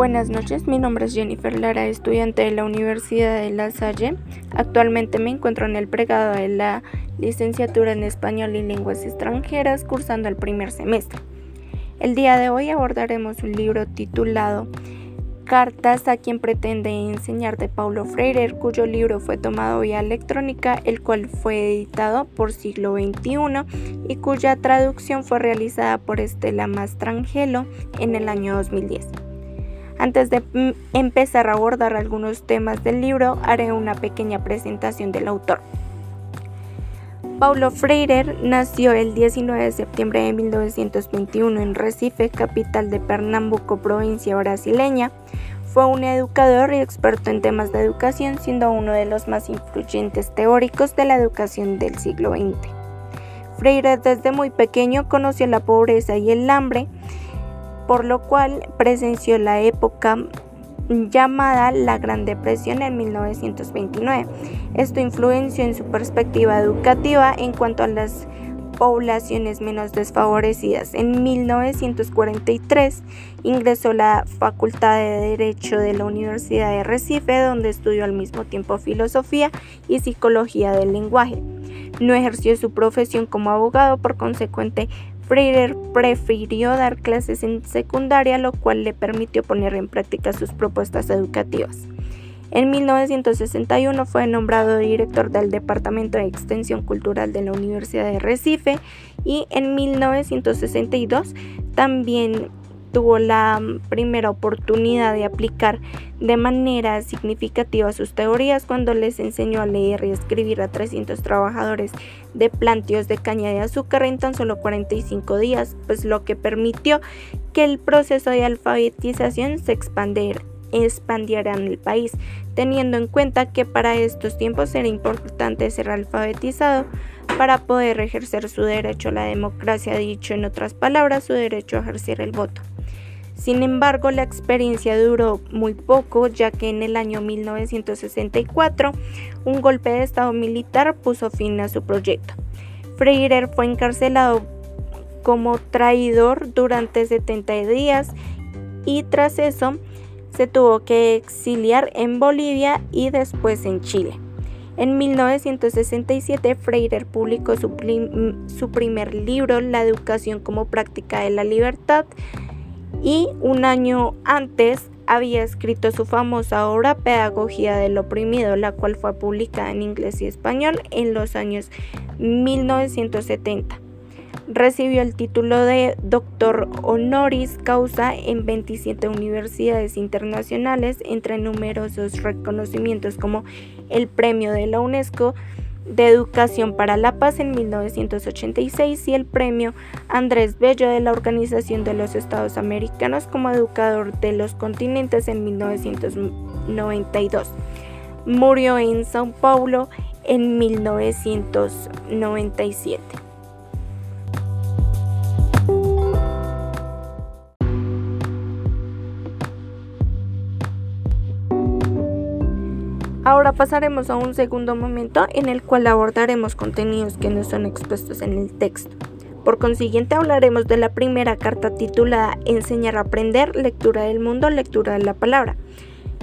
Buenas noches, mi nombre es Jennifer Lara, estudiante de la Universidad de La Salle. Actualmente me encuentro en el pregado de la licenciatura en Español y Lenguas Extranjeras, cursando el primer semestre. El día de hoy abordaremos un libro titulado Cartas a quien pretende enseñar de Paulo Freire, cuyo libro fue tomado vía electrónica, el cual fue editado por siglo XXI y cuya traducción fue realizada por Estela Mastrangelo en el año 2010. Antes de mm, empezar a abordar algunos temas del libro, haré una pequeña presentación del autor. Paulo Freire nació el 19 de septiembre de 1921 en Recife, capital de Pernambuco, provincia brasileña. Fue un educador y experto en temas de educación, siendo uno de los más influyentes teóricos de la educación del siglo XX. Freire desde muy pequeño conoció la pobreza y el hambre por lo cual presenció la época llamada la Gran Depresión en 1929. Esto influenció en su perspectiva educativa en cuanto a las poblaciones menos desfavorecidas. En 1943 ingresó a la Facultad de Derecho de la Universidad de Recife, donde estudió al mismo tiempo filosofía y psicología del lenguaje. No ejerció su profesión como abogado, por consecuente Freire prefirió dar clases en secundaria, lo cual le permitió poner en práctica sus propuestas educativas. En 1961 fue nombrado director del Departamento de Extensión Cultural de la Universidad de Recife y en 1962 también tuvo la primera oportunidad de aplicar de manera significativa sus teorías cuando les enseñó a leer y escribir a 300 trabajadores de plantíos de caña de azúcar en tan solo 45 días, pues lo que permitió que el proceso de alfabetización se expandiera en el país, teniendo en cuenta que para estos tiempos era importante ser alfabetizado para poder ejercer su derecho a la democracia, dicho en otras palabras, su derecho a ejercer el voto. Sin embargo, la experiencia duró muy poco, ya que en el año 1964 un golpe de Estado militar puso fin a su proyecto. Freire fue encarcelado como traidor durante 70 días y tras eso se tuvo que exiliar en Bolivia y después en Chile. En 1967 Freire publicó su, su primer libro, La educación como práctica de la libertad, y un año antes había escrito su famosa obra Pedagogía del Oprimido, la cual fue publicada en inglés y español en los años 1970. Recibió el título de doctor honoris causa en 27 universidades internacionales, entre numerosos reconocimientos como el Premio de la UNESCO de Educación para la Paz en 1986 y el premio Andrés Bello de la Organización de los Estados Americanos como educador de los continentes en 1992. Murió en São Paulo en 1997. Pasaremos a un segundo momento en el cual abordaremos contenidos que no son expuestos en el texto. Por consiguiente hablaremos de la primera carta titulada Enseñar a aprender, lectura del mundo, lectura de la palabra.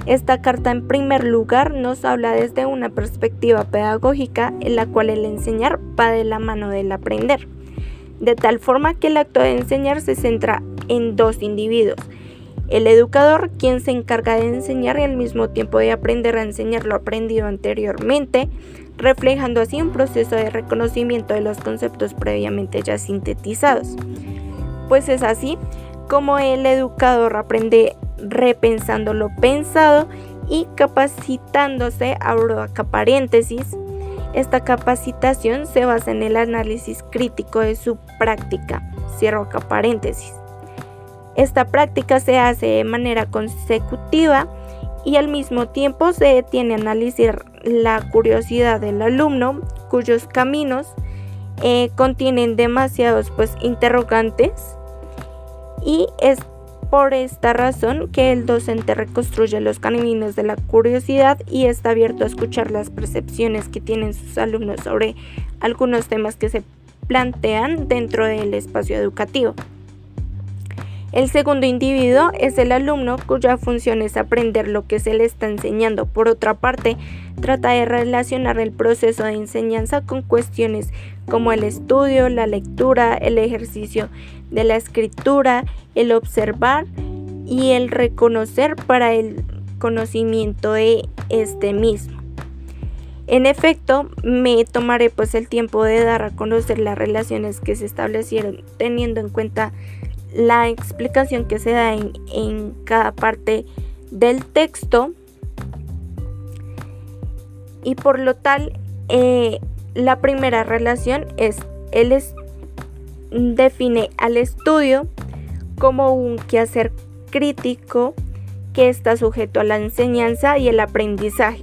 Esta carta en primer lugar nos habla desde una perspectiva pedagógica en la cual el enseñar va de la mano del aprender, de tal forma que el acto de enseñar se centra en dos individuos, el educador, quien se encarga de enseñar y al mismo tiempo de aprender a enseñar lo aprendido anteriormente, reflejando así un proceso de reconocimiento de los conceptos previamente ya sintetizados. Pues es así como el educador aprende repensando lo pensado y capacitándose, abro paréntesis, esta capacitación se basa en el análisis crítico de su práctica, cierro acá paréntesis. Esta práctica se hace de manera consecutiva y al mismo tiempo se detiene a analizar la curiosidad del alumno cuyos caminos eh, contienen demasiados pues interrogantes y es por esta razón que el docente reconstruye los caminos de la curiosidad y está abierto a escuchar las percepciones que tienen sus alumnos sobre algunos temas que se plantean dentro del espacio educativo. El segundo individuo es el alumno cuya función es aprender lo que se le está enseñando. Por otra parte, trata de relacionar el proceso de enseñanza con cuestiones como el estudio, la lectura, el ejercicio de la escritura, el observar y el reconocer para el conocimiento de este mismo. En efecto, me tomaré pues el tiempo de dar a conocer las relaciones que se establecieron teniendo en cuenta la explicación que se da en, cada parte del texto y por lo tal eh, la primera relación es él define al estudio como un quehacer crítico que está sujeto a la enseñanza y el aprendizaje.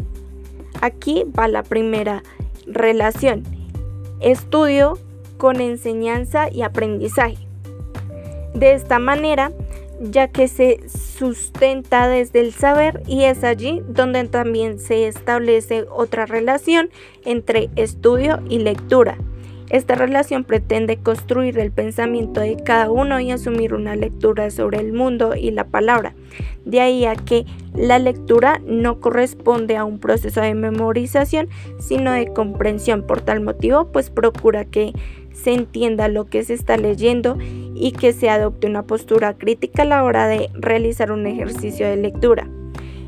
Aquí va la primera relación. Estudio con enseñanza y aprendizaje. De esta manera, ya que se sustenta desde el saber y es allí donde también se establece otra relación entre estudio y lectura. Esta relación pretende construir el pensamiento de cada uno y asumir una lectura sobre el mundo y la palabra. De ahí a que la lectura no corresponde a un proceso de memorización, sino de comprensión. Por tal motivo, pues procura que se entienda lo que se está leyendo y que se adopte una postura crítica a la hora de realizar un ejercicio de lectura.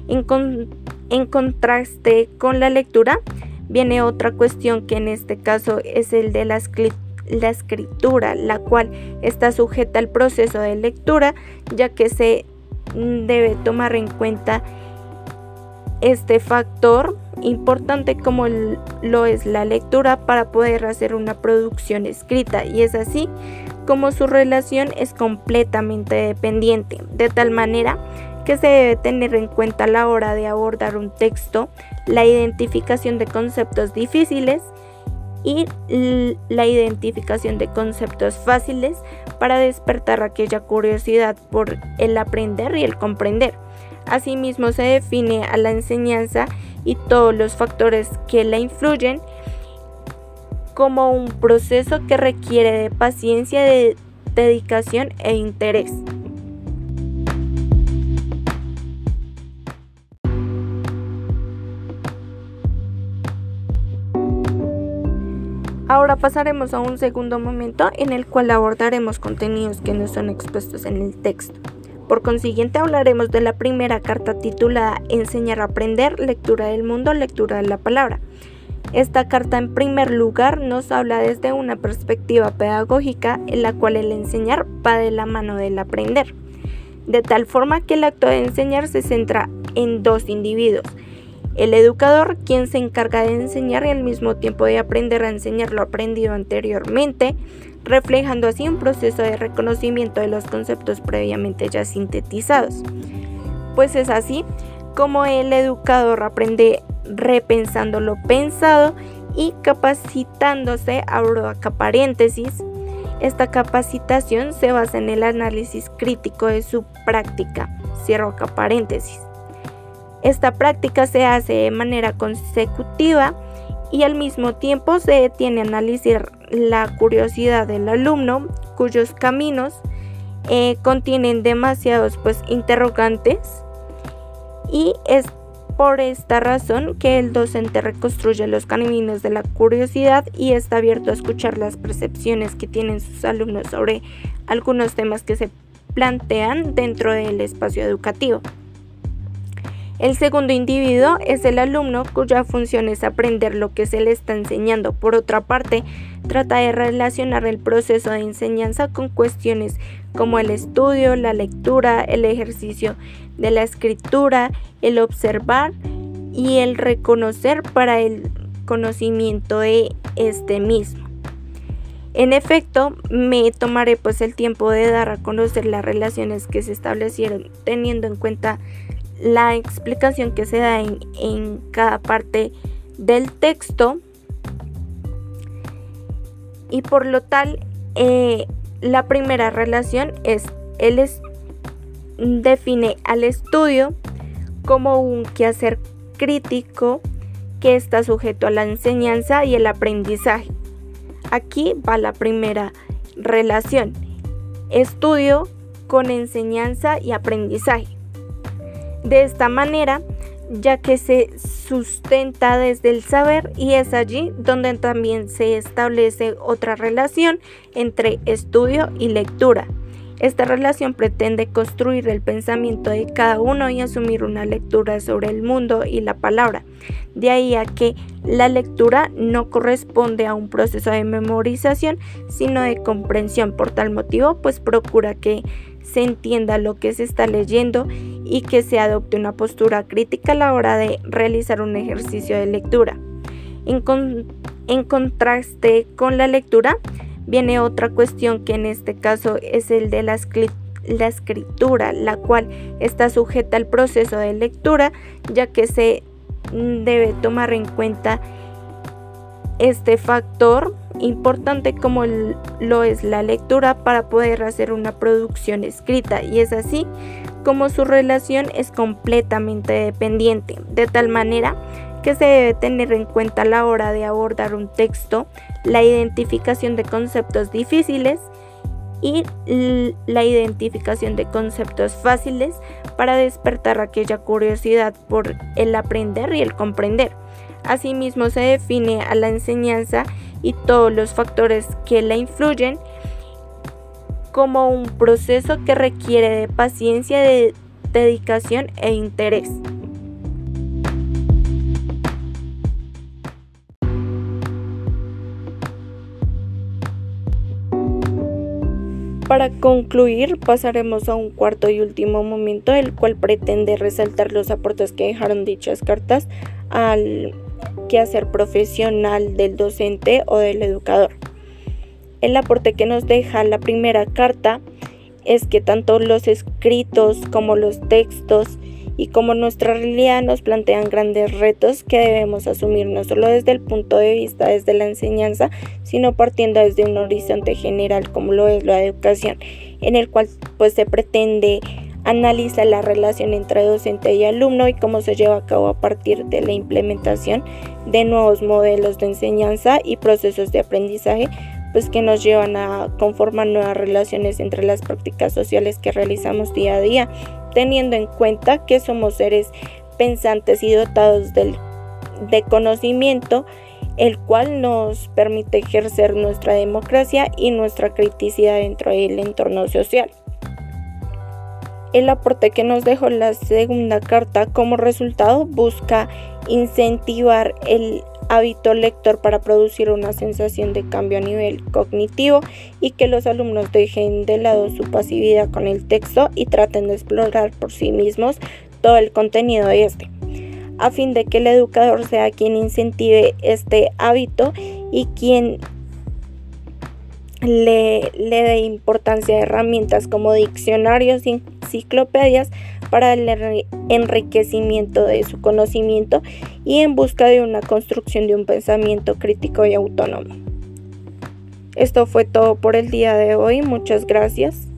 En, contraste con la lectura, viene otra cuestión que en este caso es el de la, la escritura, la cual está sujeta al proceso de lectura, ya que se debe tomar en cuenta este factor importante como lo es la lectura para poder hacer una producción escrita y es así como su relación es completamente dependiente, de tal manera que se debe tener en cuenta a la hora de abordar un texto la identificación de conceptos difíciles y la identificación de conceptos fáciles para despertar aquella curiosidad por el aprender y el comprender. Asimismo se define a la enseñanza y todos los factores que la influyen como un proceso que requiere de paciencia, de dedicación e interés. Ahora pasaremos a un segundo momento en el cual abordaremos contenidos que no son expuestos en el texto. Por consiguiente hablaremos de la primera carta titulada Enseñar a aprender, lectura del mundo, lectura de la palabra. Esta carta en primer lugar nos habla desde una perspectiva pedagógica en la cual el enseñar va de la mano del aprender, de tal forma que el acto de enseñar se centra en dos individuos, el educador, quien se encarga de enseñar y al mismo tiempo de aprender a enseñar lo aprendido anteriormente, reflejando así un proceso de reconocimiento de los conceptos previamente ya sintetizados. Pues es así como el educador aprende repensando lo pensado y capacitándose, abro acá paréntesis, esta capacitación se basa en el análisis crítico de su práctica, cierro acá paréntesis. Esta práctica se hace de manera consecutiva y al mismo tiempo se detiene a analizar la curiosidad del alumno cuyos caminos eh, contienen demasiados pues interrogantes y es por esta razón que el docente reconstruye los caminos de la curiosidad y está abierto a escuchar las percepciones que tienen sus alumnos sobre algunos temas que se plantean dentro del espacio educativo. El segundo individuo es el alumno cuya función es aprender lo que se le está enseñando. Por otra parte, trata de relacionar el proceso de enseñanza con cuestiones como el estudio, la lectura, el ejercicio de la escritura, el observar y el reconocer para el conocimiento de este mismo. En efecto, me tomaré pues el tiempo de dar a conocer las relaciones que se establecieron teniendo en cuenta la explicación que se da en, cada parte del texto y por lo tal eh, la primera relación es él define al estudio como un quehacer crítico que está sujeto a la enseñanza y el aprendizaje. Aquí va la primera relación. Estudio con enseñanza y aprendizaje. De esta manera, ya que se sustenta desde el saber y es allí donde también se establece otra relación entre estudio y lectura. Esta relación pretende construir el pensamiento de cada uno y asumir una lectura sobre el mundo y la palabra. De ahí a que la lectura no corresponde a un proceso de memorización, sino de comprensión. Por tal motivo, pues procura que se entienda lo que se está leyendo y que se adopte una postura crítica a la hora de realizar un ejercicio de lectura. En, en contraste con la lectura, viene otra cuestión que en este caso es el de la, la escritura, la cual está sujeta al proceso de lectura, ya que se debe tomar en cuenta este factor importante como lo es la lectura para poder hacer una producción escrita y es así como su relación es completamente dependiente, de tal manera que se debe tener en cuenta a la hora de abordar un texto la identificación de conceptos difíciles y la identificación de conceptos fáciles para despertar aquella curiosidad por el aprender y el comprender. Asimismo se define a la enseñanza y todos los factores que la influyen como un proceso que requiere de paciencia, de dedicación e interés. Para concluir, pasaremos a un cuarto y último momento, el cual pretende resaltar los aportes que dejaron dichas cartas al quehacer profesional del docente o del educador. El aporte que nos deja la primera carta es que tanto los escritos como los textos y como nuestra realidad nos plantean grandes retos que debemos asumir no solo desde el punto de vista desde la enseñanza, sino partiendo desde un horizonte general como lo es la educación, en el cual pues se pretende analizar la relación entre docente y alumno y cómo se lleva a cabo a partir de la implementación de nuevos modelos de enseñanza y procesos de aprendizaje pues que nos llevan a conformar nuevas relaciones entre las prácticas sociales que realizamos día a día teniendo en cuenta que somos seres pensantes y dotados del, de conocimiento, el cual nos permite ejercer nuestra democracia y nuestra criticidad dentro del entorno social. El aporte que nos dejó la segunda carta como resultado busca incentivar el hábito lector para producir una sensación de cambio a nivel cognitivo y que los alumnos dejen de lado su pasividad con el texto y traten de explorar por sí mismos todo el contenido de este, a fin de que el educador sea quien incentive este hábito y quien le, le dé importancia a herramientas como diccionarios y enciclopedias para el enriquecimiento de su conocimiento y en busca de una construcción de un pensamiento crítico y autónomo. Esto fue todo por el día de hoy, muchas gracias.